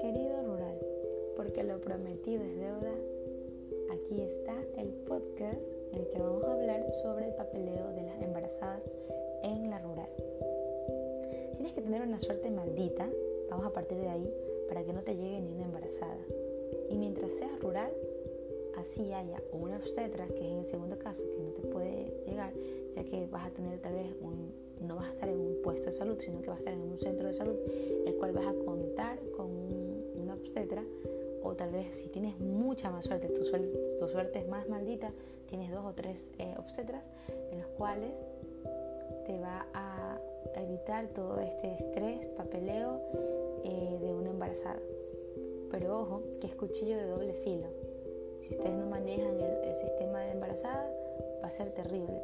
Querido rural, porque lo prometido es deuda, aquí está el podcast en el que vamos a hablar sobre el papeleo de las embarazadas en la rural. Tienes que tener una suerte maldita, vamos a partir de ahí, para que no te llegue ni una embarazada. Y mientras seas rural, así haya una obstetra, que es en el segundo caso, que no te puede llegar, ya que vas a tener tal vez un, no vas a estar en un puesto de salud, sino que vas a estar en un centro de salud, el cual vas a contar con una obstetra, o tal vez si tienes mucha más suerte, tu, tu suerte es más maldita, tienes dos o tres eh, obstetras, en los cuales te va a evitar todo este estrés, papeleo eh, de una embarazada. Pero ojo, que es cuchillo de doble filo si ustedes no manejan el, sistema de embarazada, va a ser terrible.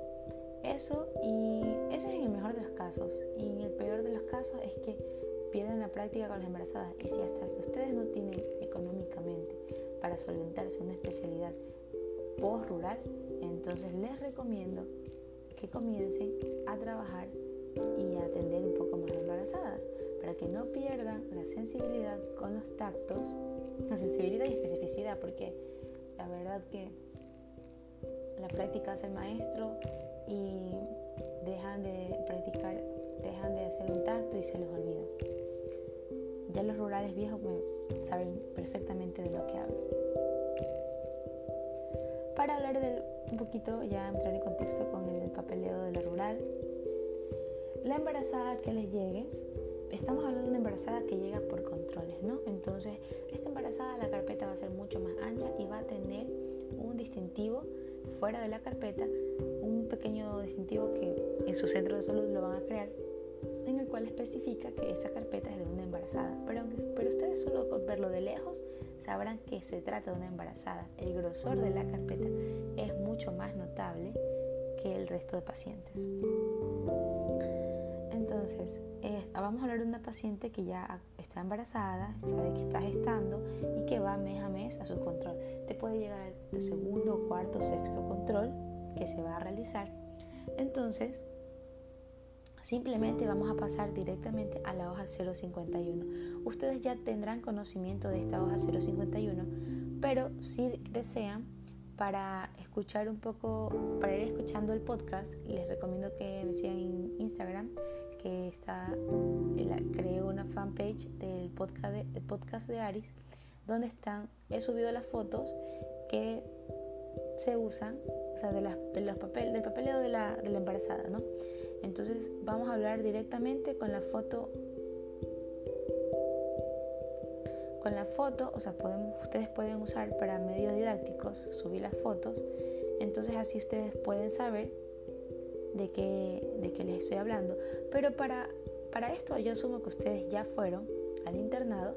Eso y ese es en el mejor de los casos. Y en el peor de los casos es que pierden la práctica con las embarazadas. Y si hasta que ustedes no tienen económicamente para solventarse una especialidad post-rural, entonces les recomiendo que comiencen a trabajar y a atender un poco más embarazadas para que no pierdan la sensibilidad con los tactos, la sensibilidad y especificidad, porque la verdad que la práctica hace el maestro y dejan de practicar, dejan de hacer un tacto y se les olvida. Ya los rurales viejos saben perfectamente de lo que hablo. Para hablar de un poquito, ya entrar en contexto con el papeleo de la rural, la embarazada que les llegue, estamos hablando de una embarazada que llega por controles, ¿no? Entonces, esta embarazada la carpeta va a ser mucho más ancha y va a tener un distintivo fuera de la carpeta, un pequeño distintivo que en su centro de salud lo van a crear, en el cual especifica que esa carpeta es de una embarazada. Pero, pero ustedes solo con verlo de lejos sabrán que se trata de una embarazada. El grosor de la carpeta es mucho más notable que el resto de pacientes. Entonces, vamos a hablar de una paciente que ya está embarazada, sabe que está gestando y que va mes a mes a su control. Te puede llegar el segundo, cuarto, sexto control que se va a realizar. Entonces, simplemente vamos a pasar directamente a la hoja 051. Ustedes ya tendrán conocimiento de esta hoja 051, pero si desean, para escuchar un poco, para ir escuchando el podcast, les recomiendo que me sigan en Instagram que está, creé una fanpage del podcast de, podcast de Aris, donde están, he subido las fotos que se usan, o sea, de, las, de los papel, del papeleo de la, de embarazada, ¿no? Entonces vamos a hablar directamente con la foto con la foto, o sea, podemos, ustedes pueden usar para medios didácticos, subir las fotos, entonces así ustedes pueden saber de qué, de qué les estoy hablando. Pero para, para esto yo asumo que ustedes ya fueron al internado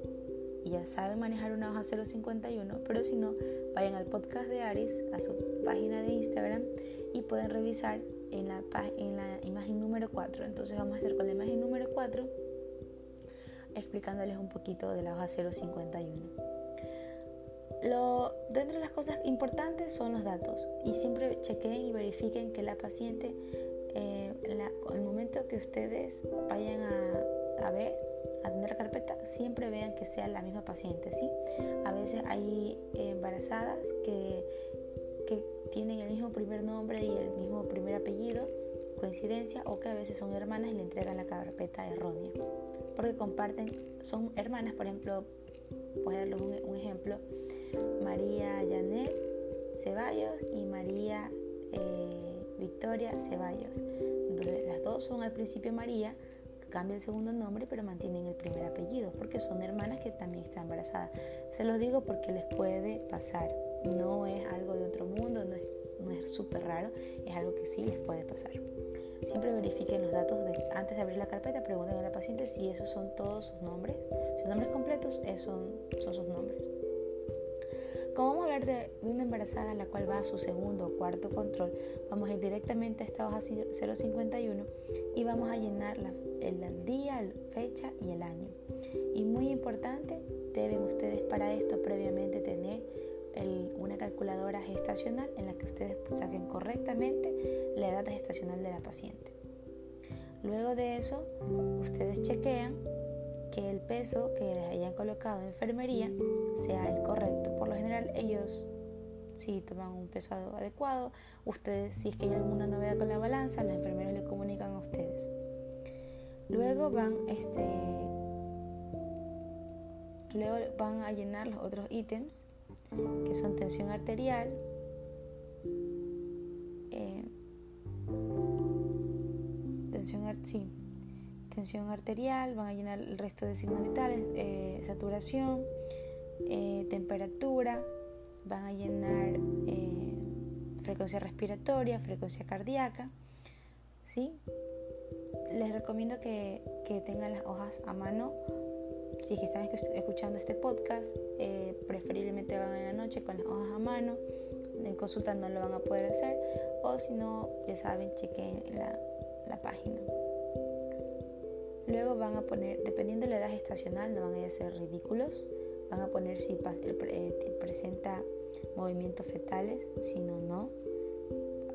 y ya saben manejar una hoja 051, pero si no, vayan al podcast de Aris, a su página de Instagram y pueden revisar en la, en la imagen número 4. Entonces vamos a estar con la imagen número 4 explicándoles un poquito de la hoja 051. Lo, dentro de las cosas importantes son los datos y siempre chequen y verifiquen que la paciente, eh, al momento que ustedes vayan a, ver, la carpeta, siempre vean que sea la misma paciente, ¿sí? A veces hay embarazadas que, que tienen el mismo primer nombre y el mismo primer apellido, coincidencia, o que a veces son hermanas y le entregan la carpeta errónea, porque comparten, son hermanas, por ejemplo, voy a darles un ejemplo, María Janet Ceballos y María eh, Victoria Ceballos. Entonces las dos son al principio María, cambia el segundo nombre pero mantienen el primer apellido porque son hermanas que también están embarazadas. Se los digo porque les puede pasar. No es algo de otro mundo, no es súper raro, es algo que sí les puede pasar. Siempre verifiquen los datos de, antes de abrir la carpeta, pregunten a la paciente si esos son todos sus nombres. Sus nombres completos son, son sus nombres. Como vamos a hablar de una embarazada la cual va a su segundo o cuarto control, vamos a ir directamente a esta hoja 051 y vamos a llenar el día, la fecha y el año. Y muy importante, deben ustedes para esto previamente tener una calculadora gestacional en la que ustedes saquen correctamente la edad gestacional de la paciente. Luego de eso, ustedes chequean que el peso que les hayan colocado en enfermería sea el correcto. Por lo general ellos si toman un peso adecuado, ustedes si es que hay alguna novedad con la balanza, los enfermeros le comunican a ustedes. Luego van este luego van a llenar los otros ítems que son tensión arterial, eh, tensión, sí, tensión arterial, van a llenar el resto de signos vitales, eh, saturación, eh, temperatura, van a llenar frecuencia respiratoria, frecuencia cardíaca, ¿sí? Les recomiendo que, que tengan las hojas a mano si es que están escuchando este podcast, eh, preferiblemente hagan en la noche con las hojas a mano. En consulta no lo van a poder hacer. O si no, ya saben, chequen la, la página. Luego van a poner, dependiendo de la edad estacional, no van a ser ridículos. Van a poner si eh, presenta movimientos fetales, si no, no.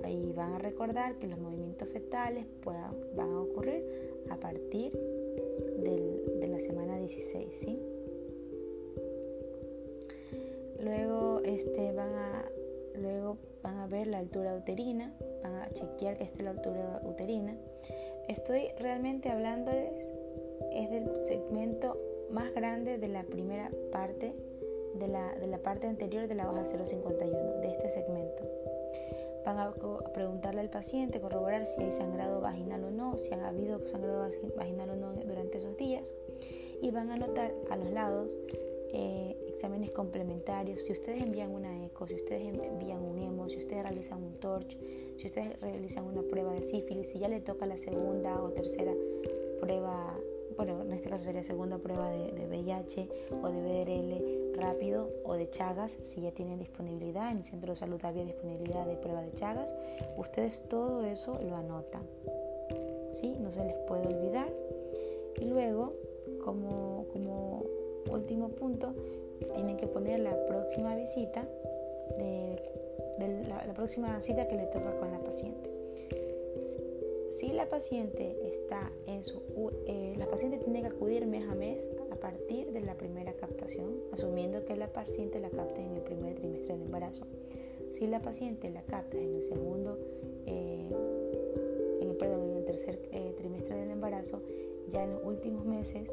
Ahí van a recordar que los movimientos fetales puedan, van a ocurrir a partir de la semana 16, ¿sí? Luego, este, van a, luego van a ver la altura uterina, van a chequear que esté la altura uterina. Estoy realmente hablándoles, es del segmento más grande de la primera parte, de la, de la parte anterior de la hoja 051, de este segmento. Van a preguntarle al paciente, corroborar si hay sangrado vaginal o no, si ha habido sangrado vaginal o no durante esos días. Y van a anotar a los lados eh, exámenes complementarios. Si ustedes envían una eco, si ustedes envían un hemo, si ustedes realizan un torch, si ustedes realizan una prueba de sífilis, si ya le toca la segunda o tercera prueba bueno, en este caso sería segunda prueba de, de, VIH o de BRL rápido o de Chagas, si ya tienen disponibilidad, en el centro de salud había disponibilidad de prueba de Chagas, ustedes todo eso lo anotan, ¿sí? No se les puede olvidar. Y luego, como, último punto, tienen que poner la próxima visita, la próxima cita que le toca con la paciente. Si la paciente está en su, eh, la paciente tiene que acudir mes a mes partir de la primera captación, asumiendo que la paciente la capta en el primer trimestre del embarazo. Si la paciente la capta en el segundo, eh, en perdón, en el tercer eh, trimestre del embarazo, ya en los últimos meses,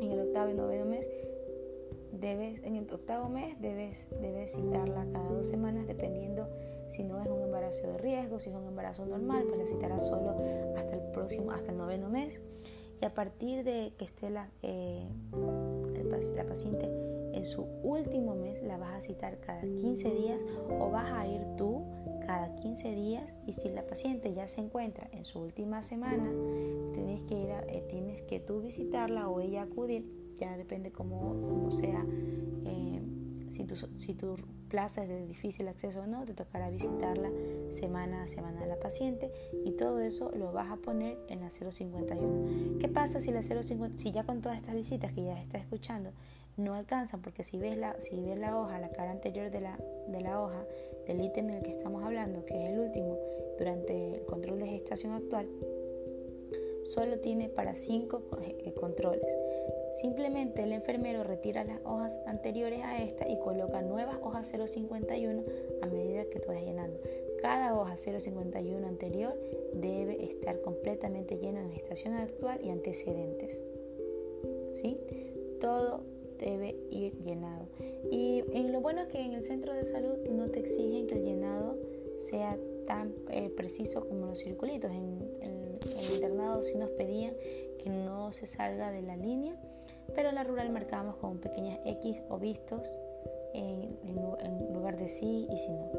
en el octavo y noveno mes, debes, en el octavo mes debes, debes citarla cada dos semanas dependiendo si no es un embarazo de riesgo, si es un embarazo normal, pues la citarás solo hasta el próximo, hasta el noveno mes. Y a partir de que esté la, eh, la paciente en su último mes, la vas a citar cada 15 días o vas a ir tú cada 15 días. Y si la paciente ya se encuentra en su última semana, tienes que, ir eh, tienes que tú visitarla o ella acudir, ya depende cómo, sea. Eh, si tu, si tu plaza es de difícil acceso o no, te tocará visitarla semana a semana a la paciente y todo eso lo vas a poner en la 051. ¿Qué pasa si la 050, si ya con todas estas visitas que ya estás escuchando no alcanzan? Porque si ves la, si ves la hoja, la cara anterior de la, de la hoja, del ítem del que estamos hablando, que es el último durante el control de gestación actual, solo tiene para 5 eh, controles. Simplemente el enfermero retira las hojas anteriores a esta y coloca nuevas 051 a medida que tú vas llenando. Cada hoja 051 anterior debe estar completamente lleno en gestación actual y antecedentes. ¿Sí? Todo debe ir llenado. Y, lo bueno es que en el centro de salud no te exigen que el llenado sea tan eh, preciso como los circulitos. En, el internado sí nos pedían que no se salga de la línea pero en la rural marcamos con pequeñas X o vistos en, lugar de sí y si no.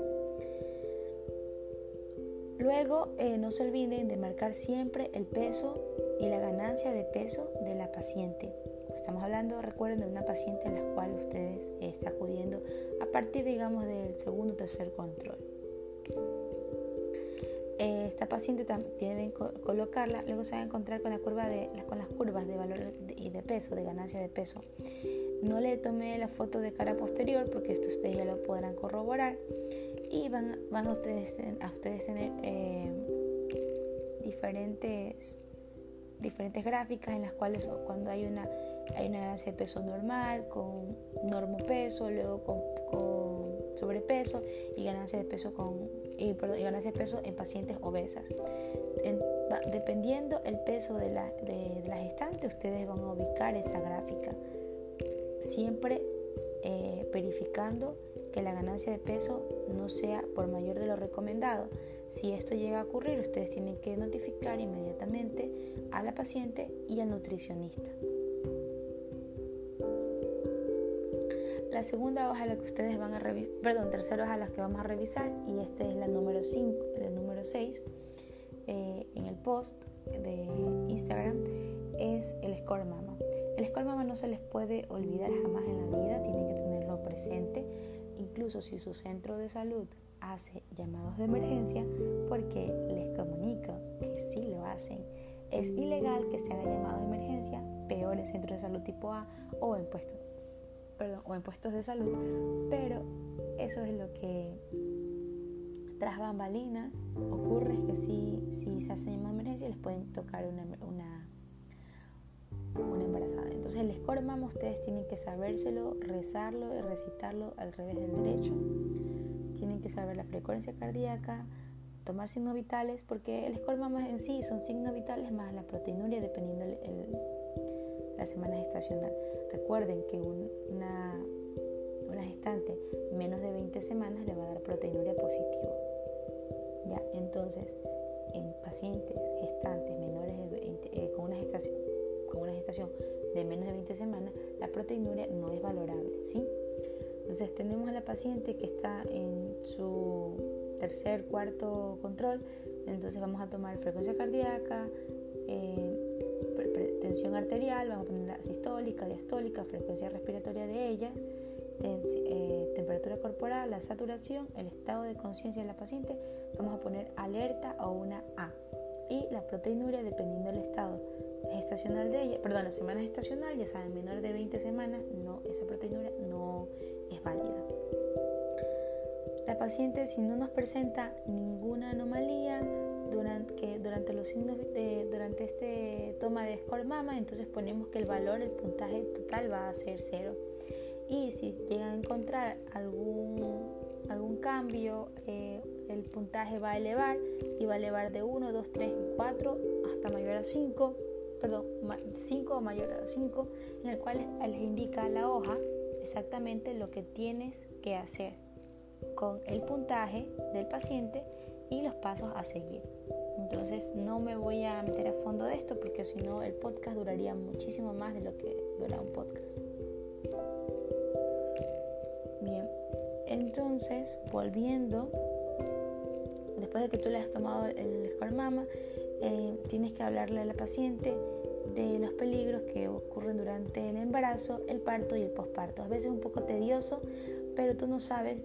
Luego eh, no se olviden de marcar siempre el peso y la ganancia de peso de la paciente. Estamos hablando, recuerden, de una paciente a la cual ustedes eh, están acudiendo a partir, digamos, del segundo o tercer control. Eh, esta paciente deben colocarla, luego se va a encontrar con, la curva de, con las curvas de valor y de peso, de ganancia de peso. No le tomé la foto de cara posterior porque esto ustedes ya lo podrán corroborar y van, van a, ustedes, a ustedes tener eh, diferentes diferentes gráficas en las cuales cuando hay una, hay una ganancia de peso normal, con normopeso, luego con, sobrepeso y ganancia de peso con y, ganancia de peso en pacientes obesas. dependiendo el peso de la, de, ustedes van a ubicar esa gráfica. Siempre eh, verificando que la ganancia de peso no sea por mayor de lo recomendado. Si esto llega a ocurrir, ustedes tienen que notificar inmediatamente a la paciente y al nutricionista. La segunda hoja a la que ustedes van a revisar, perdón, tercera hoja a la que vamos a revisar, y esta es la número 5, la número 6 eh, en el post de Instagram, es el score mama. El score mama no se les puede olvidar jamás en la vida, tienen que tenerlo presente, incluso si su centro de salud hace llamados de emergencia, porque les comunico que sí lo hacen. Es ilegal que se haga llamado de emergencia, peor en centros de salud tipo A o en puestos, perdón, o en puestos de salud, pero eso es lo que tras bambalinas ocurre que si, si se hace llamado de emergencia les pueden tocar una, una, una Entonces el score mama ustedes tienen que sabérselo, rezarlo y recitarlo al revés del derecho. Tienen que saber la frecuencia cardíaca, tomar signos vitales, porque el score mama en sí son signos vitales más la proteinuria dependiendo el, la semana gestacional. Recuerden que una, una gestante menos de 20 semanas le va a dar proteinuria positiva. ¿Ya? Entonces, en pacientes gestantes menores de 20, eh, con, una gestación, con una gestación de menos de 20 semanas, la proteinuria no es valorable. ¿sí? Entonces, tenemos a la paciente que está en su tercer, cuarto control, entonces vamos a tomar frecuencia cardíaca, eh, tensión arterial, vamos a poner la sistólica, diastólica, frecuencia respiratoria de ella, eh, temperatura corporal, la saturación, el estado de conciencia de la paciente, vamos a poner alerta o una A. Y la proteinuria, dependiendo del estado gestacional de ella, perdón, la semana gestacional, ya saben, menor de 20 semanas, no, esa proteinuria no es válida. La paciente, si no nos presenta ninguna anomalía, durante, que durante los signos de, durante este toma de score mama, entonces ponemos que el valor, el puntaje total va a ser cero. Y si llegan a encontrar algún, algún cambio, eh, el puntaje va a elevar y va a elevar de 1, 2, 3, 4 hasta mayor a 5, perdón, 5 o mayor a 5, en el cual les indica la hoja exactamente lo que tienes que hacer con el puntaje del paciente y los pasos a seguir. Entonces no me voy a meter a fondo de esto porque si no el podcast duraría muchísimo más de lo que dura un podcast. Bien, entonces volviendo, después de que tú le has tomado el score mama, eh, tienes que hablarle a la paciente de los peligros que ocurren durante el embarazo, el parto y el posparto. A veces es un poco tedioso, pero tú no sabes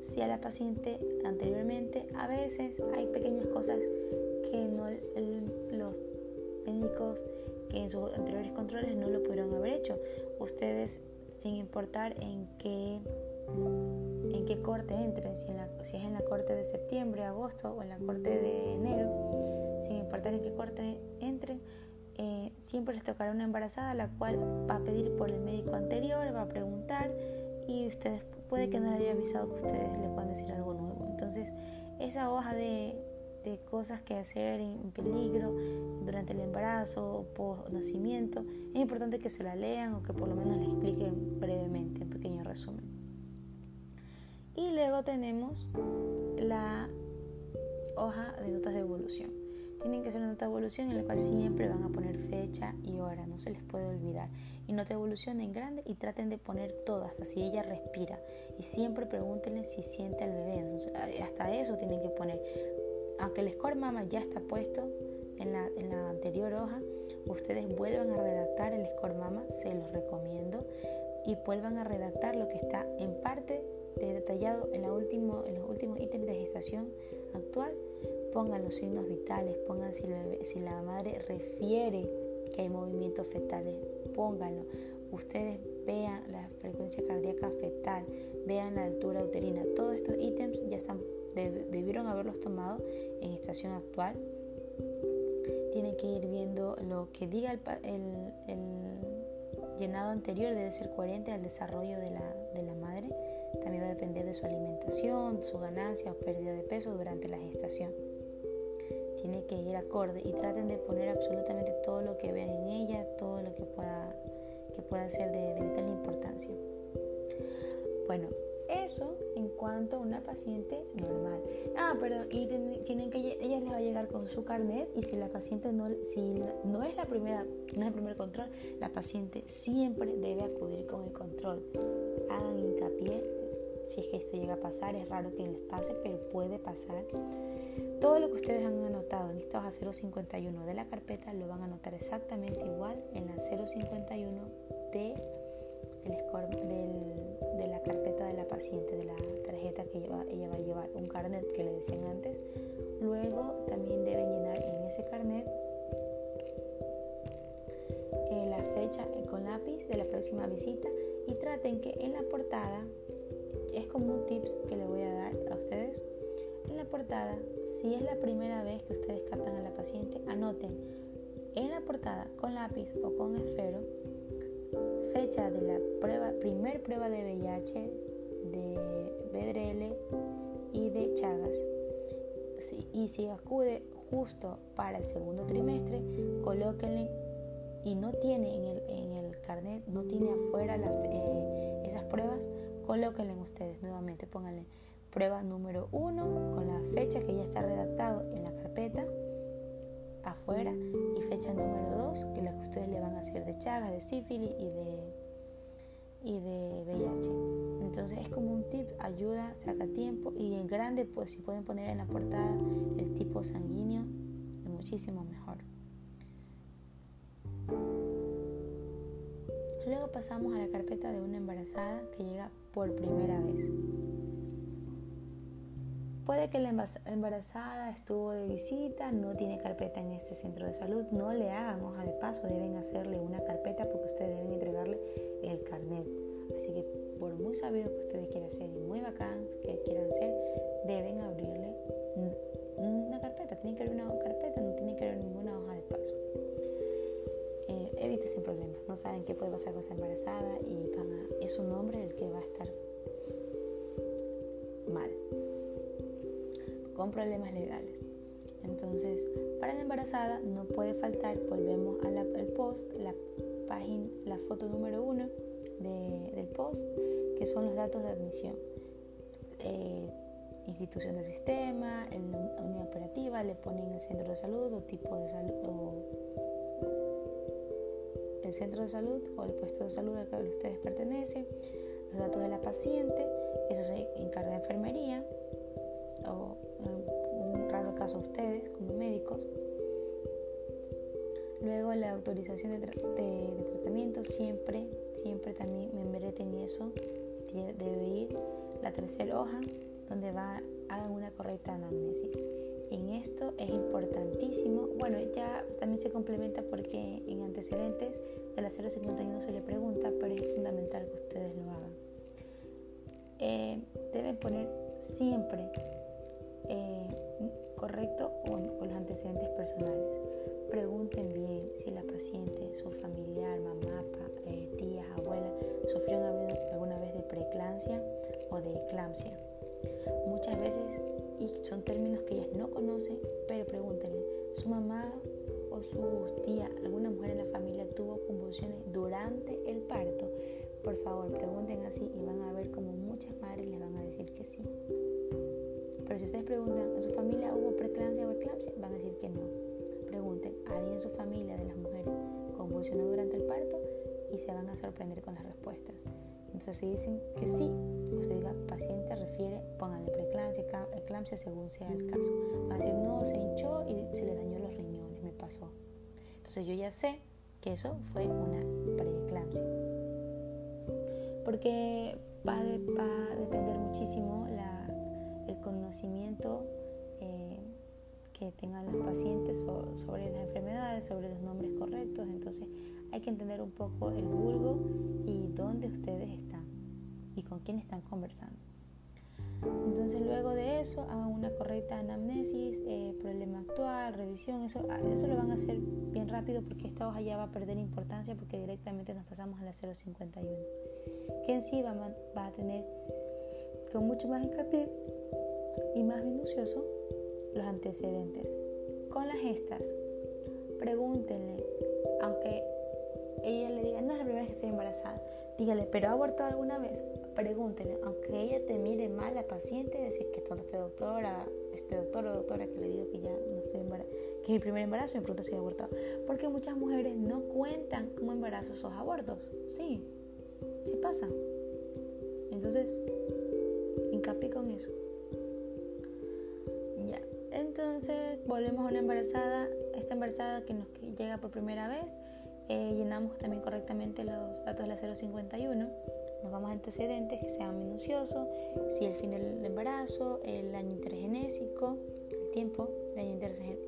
si a la paciente anteriormente, a veces hay pequeñas cosas que no, los médicos que en sus anteriores controles no lo pudieron haber hecho. Ustedes, sin importar en qué, en qué corte entren, si, si es en la corte de septiembre, agosto o en la corte de enero, sin importar en qué corte entren, eh, siempre les tocará una embarazada, la cual va a pedir por el médico anterior, va a preguntar y ustedes puede que no les haya avisado que ustedes le puedan decir algo nuevo. Entonces, esa hoja de, de cosas que hacer en peligro durante el embarazo o post nacimiento, es importante que se la lean o que por lo menos le expliquen brevemente, en pequeño resumen. Y luego tenemos la hoja de notas de evolución. Tienen que hacer una nota de evolución en la cual siempre van a poner fecha y hora, no se les puede olvidar. Y nota de evolución en grande y traten de poner todo, hasta si ella respira. Y siempre pregúntenle si siente al bebé. hasta eso tienen que poner aunque el score mama ya está puesto en la, anterior hoja, ustedes vuelvan a redactar el score mama, se los recomiendo, y vuelvan a redactar lo que está en parte detallado en, la último, en los últimos ítems de gestación actual. Pongan los signos vitales, pongan si, la madre refiere que hay movimientos fetales, pónganlo. Ustedes vean la frecuencia cardíaca fetal, vean la altura uterina. Todos estos ítems ya están debieron haberlos tomado en estación actual tiene que ir viendo lo que diga el, llenado anterior, debe ser coherente al desarrollo de la, de la madre. También va a depender de su alimentación, su ganancia o pérdida de peso durante la gestación. Tiene que ir acorde y traten de poner absolutamente todo lo que vean en ella, todo lo que pueda, que pueda ser de, de vital importancia. Bueno, eso en cuanto a una paciente normal. Ah, pero y tienen que ella les va a llegar con su carnet y si la paciente no si no es la primera no es el primer control, la paciente siempre debe acudir con el control. Hagan hincapié si es que esto llega a pasar, es raro que les pase, pero puede pasar. Todo lo que ustedes han anotado en esta hoja 051 de la carpeta lo van a anotar exactamente igual en la 051 de el score de la carpeta de la paciente, de la tarjeta que ella va a llevar, un carnet que le decían antes. Luego también deben llenar en ese carnet eh, la fecha con lápiz de la próxima visita y traten que en la portada, es como un tips que le voy a dar a ustedes, en la portada, si es la primera vez que ustedes captan a la paciente, anoten en la portada con lápiz o con esfero fecha de la prueba, primer prueba de VIH, de BDRL y de Chagas. y si acude justo para el segundo trimestre, colóquenle y no tiene en el, en el carnet, no tiene afuera eh, esas pruebas, colóquenle ustedes nuevamente, pónganle prueba número uno con la fecha que ya está redactado en la carpeta afuera y fecha número 2 que la que ustedes le van a hacer de Chagas, de sífilis y de, y de VIH. Entonces es como un tip, ayuda, saca tiempo y en grande pues si pueden poner en la portada el tipo sanguíneo, es muchísimo mejor. Luego pasamos a la carpeta de una embarazada que llega por primera vez. Puede que la embarazada estuvo de visita, no tiene carpeta en este centro de salud, no le hagan hoja de paso, deben hacerle una carpeta porque ustedes deben entregarle el carnet. Así que por muy sabido que ustedes quieran ser y muy bacán que quieran ser, deben abrirle una carpeta. Tienen que abrir una carpeta, no tienen que abrir ninguna hoja de paso. Eh, evite sin problemas, no saben qué puede pasar con esa embarazada y es un hombre el que va a estar con problemas legales. Entonces, para la embarazada no puede faltar, volvemos al post, la página, la foto número uno del post, que son los datos de admisión. Eh, institución del sistema, la unidad operativa, le ponen el centro de salud o tipo de salud o el centro de salud o el puesto de salud al que ustedes pertenecen, los datos de la paciente, eso se encarga de enfermería caso ustedes como médicos. Luego la autorización de, tratamiento, siempre, siempre también me en eso, debe ir la tercera hoja donde va, hagan una correcta anamnesis. En esto es importantísimo, bueno, ya también se complementa porque en antecedentes de la 051 se le pregunta, pero es fundamental que ustedes lo hagan. Eh, deben poner siempre eh, correcto con, los antecedentes personales. Pregunten bien si la paciente, su familiar, mamá, eh, tías, abuelas, sufrieron alguna vez de preeclampsia o de eclampsia. Muchas veces, y son términos que ellas no conocen, pero pregúntenle, su mamá o su tía, alguna mujer en la familia tuvo convulsiones durante el parto. Por favor, pregunten así y van a ver como muchas madres les van a decir que sí. Pero si ustedes preguntan, ¿en su familia hubo preeclampsia o eclampsia? Van a decir que no. Pregunten, ¿alguien en su familia de las mujeres convulsionó durante el parto? Y se van a sorprender con las respuestas. Entonces, si dicen que sí, usted diga paciente refiere, pónganle preeclampsia, eclampsia según sea el caso. Van a decir, no, se hinchó y se le dañó los riñones, me pasó. Entonces, yo ya sé que eso fue una preeclampsia. Porque va, va a depender muchísimo la el conocimiento eh, que tengan los pacientes sobre las enfermedades, sobre los nombres correctos. Entonces hay que entender un poco el vulgo y dónde ustedes están y con quién están conversando. Entonces luego de eso hagan una correcta anamnesis, eh, problema actual, revisión, eso, ah, eso lo van a hacer bien rápido porque esta hoja ya va a perder importancia porque directamente nos pasamos a la 051, que en sí va, va a tener con mucho más hincapié y más minucioso los antecedentes. Con las gestas, pregúntenle, aunque ella le diga, no es la primera vez que estoy embarazada, dígale, ¿pero ha abortado alguna vez? Pregúntenle, aunque ella te mire mal la paciente, decir que todo este doctora, este doctor o doctora que le digo que ya no estoy embarazada, que es mi primer embarazo, me pregunto si he abortado. Porque muchas mujeres no cuentan como embarazos esos abortos. Sí, sí pasa. Entonces, hincapié con eso. Ya, entonces volvemos a una embarazada, esta embarazada que nos llega por primera vez, eh, llenamos también correctamente los datos de la 051, nos vamos a antecedentes que sean minuciosos, si el fin del embarazo, el año intergenésico, el tiempo de año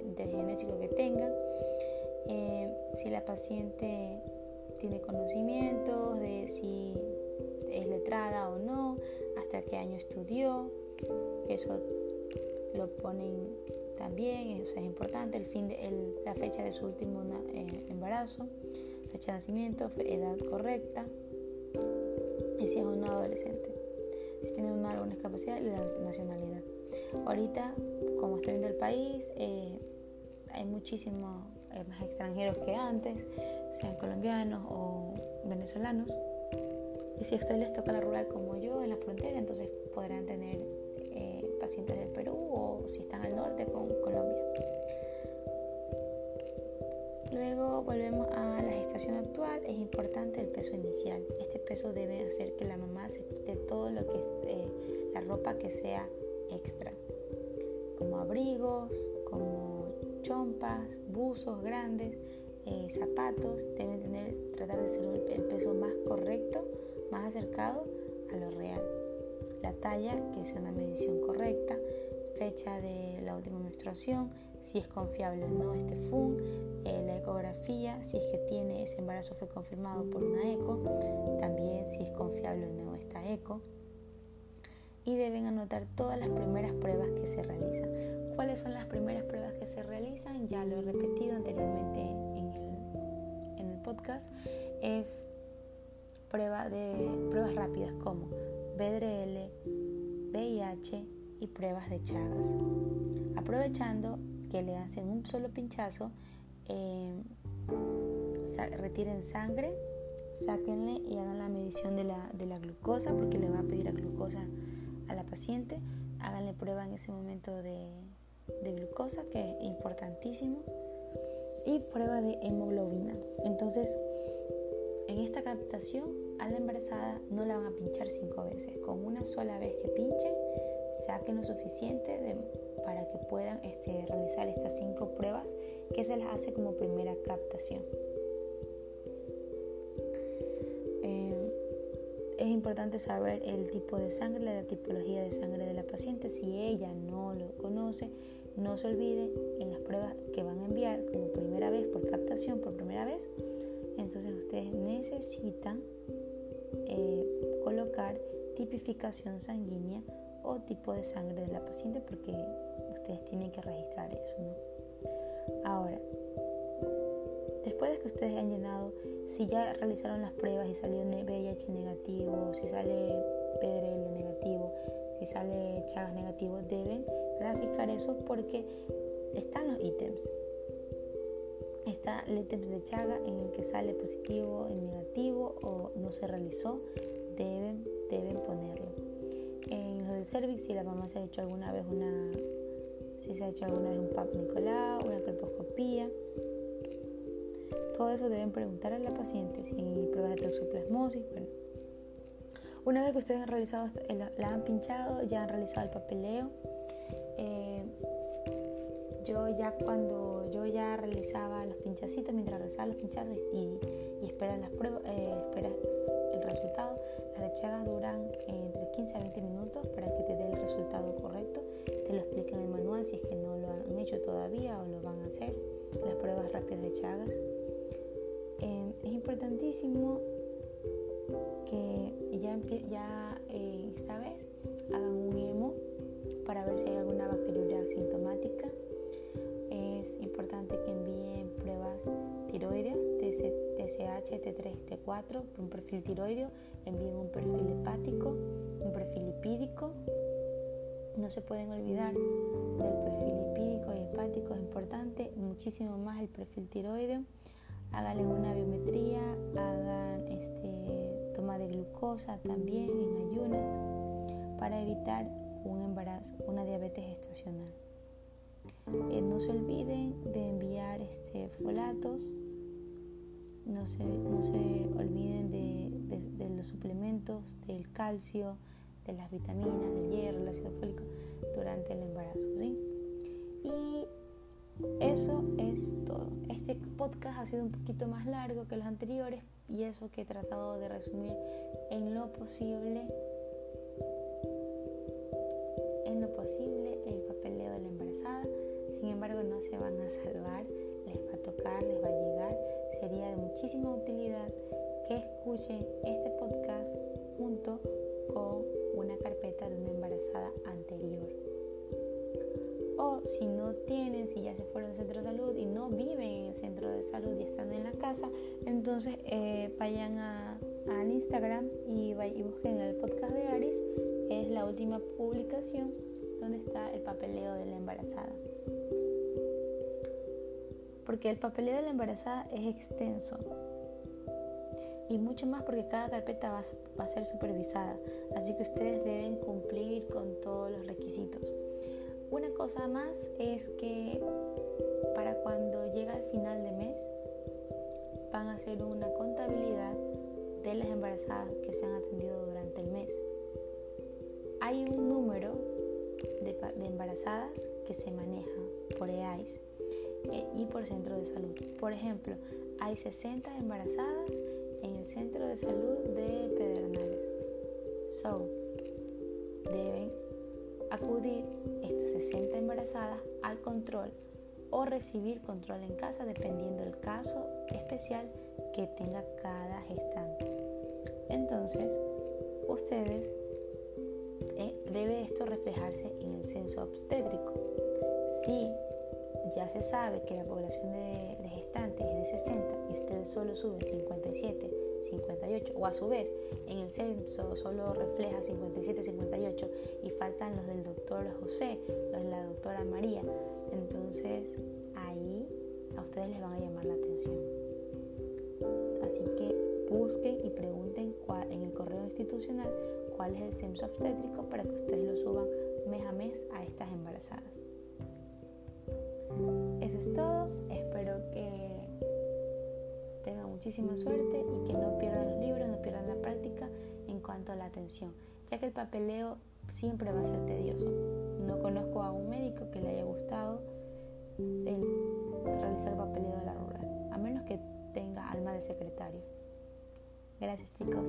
intergenésico que tenga, eh, si la paciente tiene conocimientos de si es letrada o no, hasta qué año estudió, eso lo ponen también, eso es importante, el fin de, la fecha de su último eh, embarazo, fecha de nacimiento, edad correcta y si es un adolescente, si tiene una alguna discapacidad y la nacionalidad. Ahorita, como está viendo el país, eh, hay muchísimos eh, más extranjeros que antes, sean colombianos o venezolanos. Y si a ustedes les toca la rural como yo, en la frontera, entonces podrán tener eh, pacientes del Perú o si están al norte con Colombia. Luego volvemos a la gestación actual. Es importante el peso inicial. Este peso debe hacer que la mamá se quite todo lo que eh, la ropa que sea extra, como abrigos, como chompas, buzos grandes, eh, zapatos. Deben tener, tratar de ser el peso más correcto más acercado a lo real. La talla, que es una medición correcta, fecha de la última menstruación, si es confiable o no este FUN, eh, la ecografía, si es que tiene ese embarazo fue confirmado por una eco, también si es confiable o no esta eco. Y deben anotar todas las primeras pruebas que se realizan. ¿Cuáles son las primeras pruebas que se realizan? Ya lo he repetido anteriormente en el, en el podcast. Es prueba de pruebas rápidas como BDRL, VIH y pruebas de Chagas. Aprovechando que le hacen un solo pinchazo, eh, retiren sangre, sáquenle y hagan la medición de la, de la glucosa porque le va a pedir a glucosa a la paciente. Háganle prueba en ese momento de, de glucosa que es importantísimo y prueba de hemoglobina. Entonces, en esta captación a la embarazada no la van a pinchar cinco veces. Con una sola vez que pinchen, saquen lo suficiente para que puedan este, realizar estas cinco pruebas que se las hace como primera captación. Eh, es importante saber el tipo de sangre, la tipología de sangre de la paciente. Si ella no lo conoce, no se olvide en las pruebas que van a enviar como primera vez por captación, por primera vez. Entonces ustedes necesitan eh, colocar tipificación sanguínea o tipo de sangre de la paciente porque ustedes tienen que registrar eso, Ahora, después de que ustedes han llenado, si ya realizaron las pruebas y salió VIH negativo, si sale PDRL negativo, si sale Chagas negativo, deben graficar eso porque están los. Está el ítem de Chaga en el que sale positivo y negativo o no se realizó, deben, deben ponerlo. En lo del cervix, si la mamá se ha hecho alguna vez una, si se ha hecho alguna vez un PAP Nicolau, una colposcopía, todo eso deben preguntar a la paciente si pruebas de toxoplasmosis, bueno. Una vez que ustedes han realizado, la han pinchado, ya han realizado el papeleo, eh, yo ya cuando yo ya realizaba los pinchacitos, mientras realizaba los pinchazos y, y esperas las pruebas, eh, esperas el resultado, las lechagas duran entre 15 a 20 minutos para que te dé el resultado correcto. Te lo explica en el manual si es que no lo han hecho todavía o lo van a hacer, las pruebas rápidas de Chagas. Eh, es importantísimo que ya, ya eh, esta vez hagan un emo para ver si hay alguna bacteriuria asintomática. Es importante que envíen pruebas tiroideas, TSH, T3, T4, un perfil tiroideo, envíen un perfil hepático, un perfil lipídico. No se pueden olvidar del perfil lipídico y hepático, es importante, muchísimo más el perfil tiroideo. Háganle una biometría, hagan este, toma de glucosa también en ayunas para evitar un embarazo, una diabetes gestacional. Eh, no se olviden de enviar este, folatos, no se, no se olviden de, los suplementos, del calcio, de las vitaminas, del hierro, el ácido fólico durante el embarazo. ¿sí? Y eso es todo. Este podcast ha sido un poquito más largo que los anteriores y eso que he tratado de resumir en lo posible en lo posible el papeleo de la embarazada. Sin embargo, no se van a salvar, les va a tocar, les va a llegar. Sería de muchísima utilidad que escuchen este podcast junto con una carpeta de una embarazada anterior. O si no tienen, si ya se fueron al centro de salud y no viven en el centro de salud y están en la casa, entonces eh, vayan a, al Instagram y, y busquen el podcast de Aris. Es la última publicación donde está el papeleo de la embarazada. Porque el papeleo de la embarazada es extenso y mucho más porque cada carpeta va, a ser supervisada, así que ustedes deben cumplir con todos los requisitos. Una cosa más es que para cuando llega el final de mes van a hacer una contabilidad de las embarazadas que se han atendido durante el mes. Hay un número de, embarazadas que se maneja por EAIS y por centro de salud. Por ejemplo, hay 60 embarazadas en el centro de salud de Pedernales. So, deben acudir estas 60 embarazadas al control o recibir control en casa dependiendo del caso especial que tenga cada gestante. Entonces, ustedes eh, debe esto reflejarse en el censo obstétrico. Si ya se sabe que la población de, de gestantes es de 60 y ustedes solo suben 57, 58 o a su vez en el censo solo refleja 57, 58 y faltan los del doctor José, los de la doctora María, entonces ahí a ustedes les van a llamar la atención. Así que busquen y pregunten en el correo institucional cuál es el censo obstétrico para que ustedes lo suban mes a mes a estas embarazadas. Espero que tengan muchísima suerte y que no pierdan los libros, no pierdan la práctica en cuanto a la atención, ya que el papeleo siempre va a ser tedioso. No conozco a un médico que le haya gustado el realizar el papeleo de la rural, a menos que tenga alma de secretario. Gracias chicos.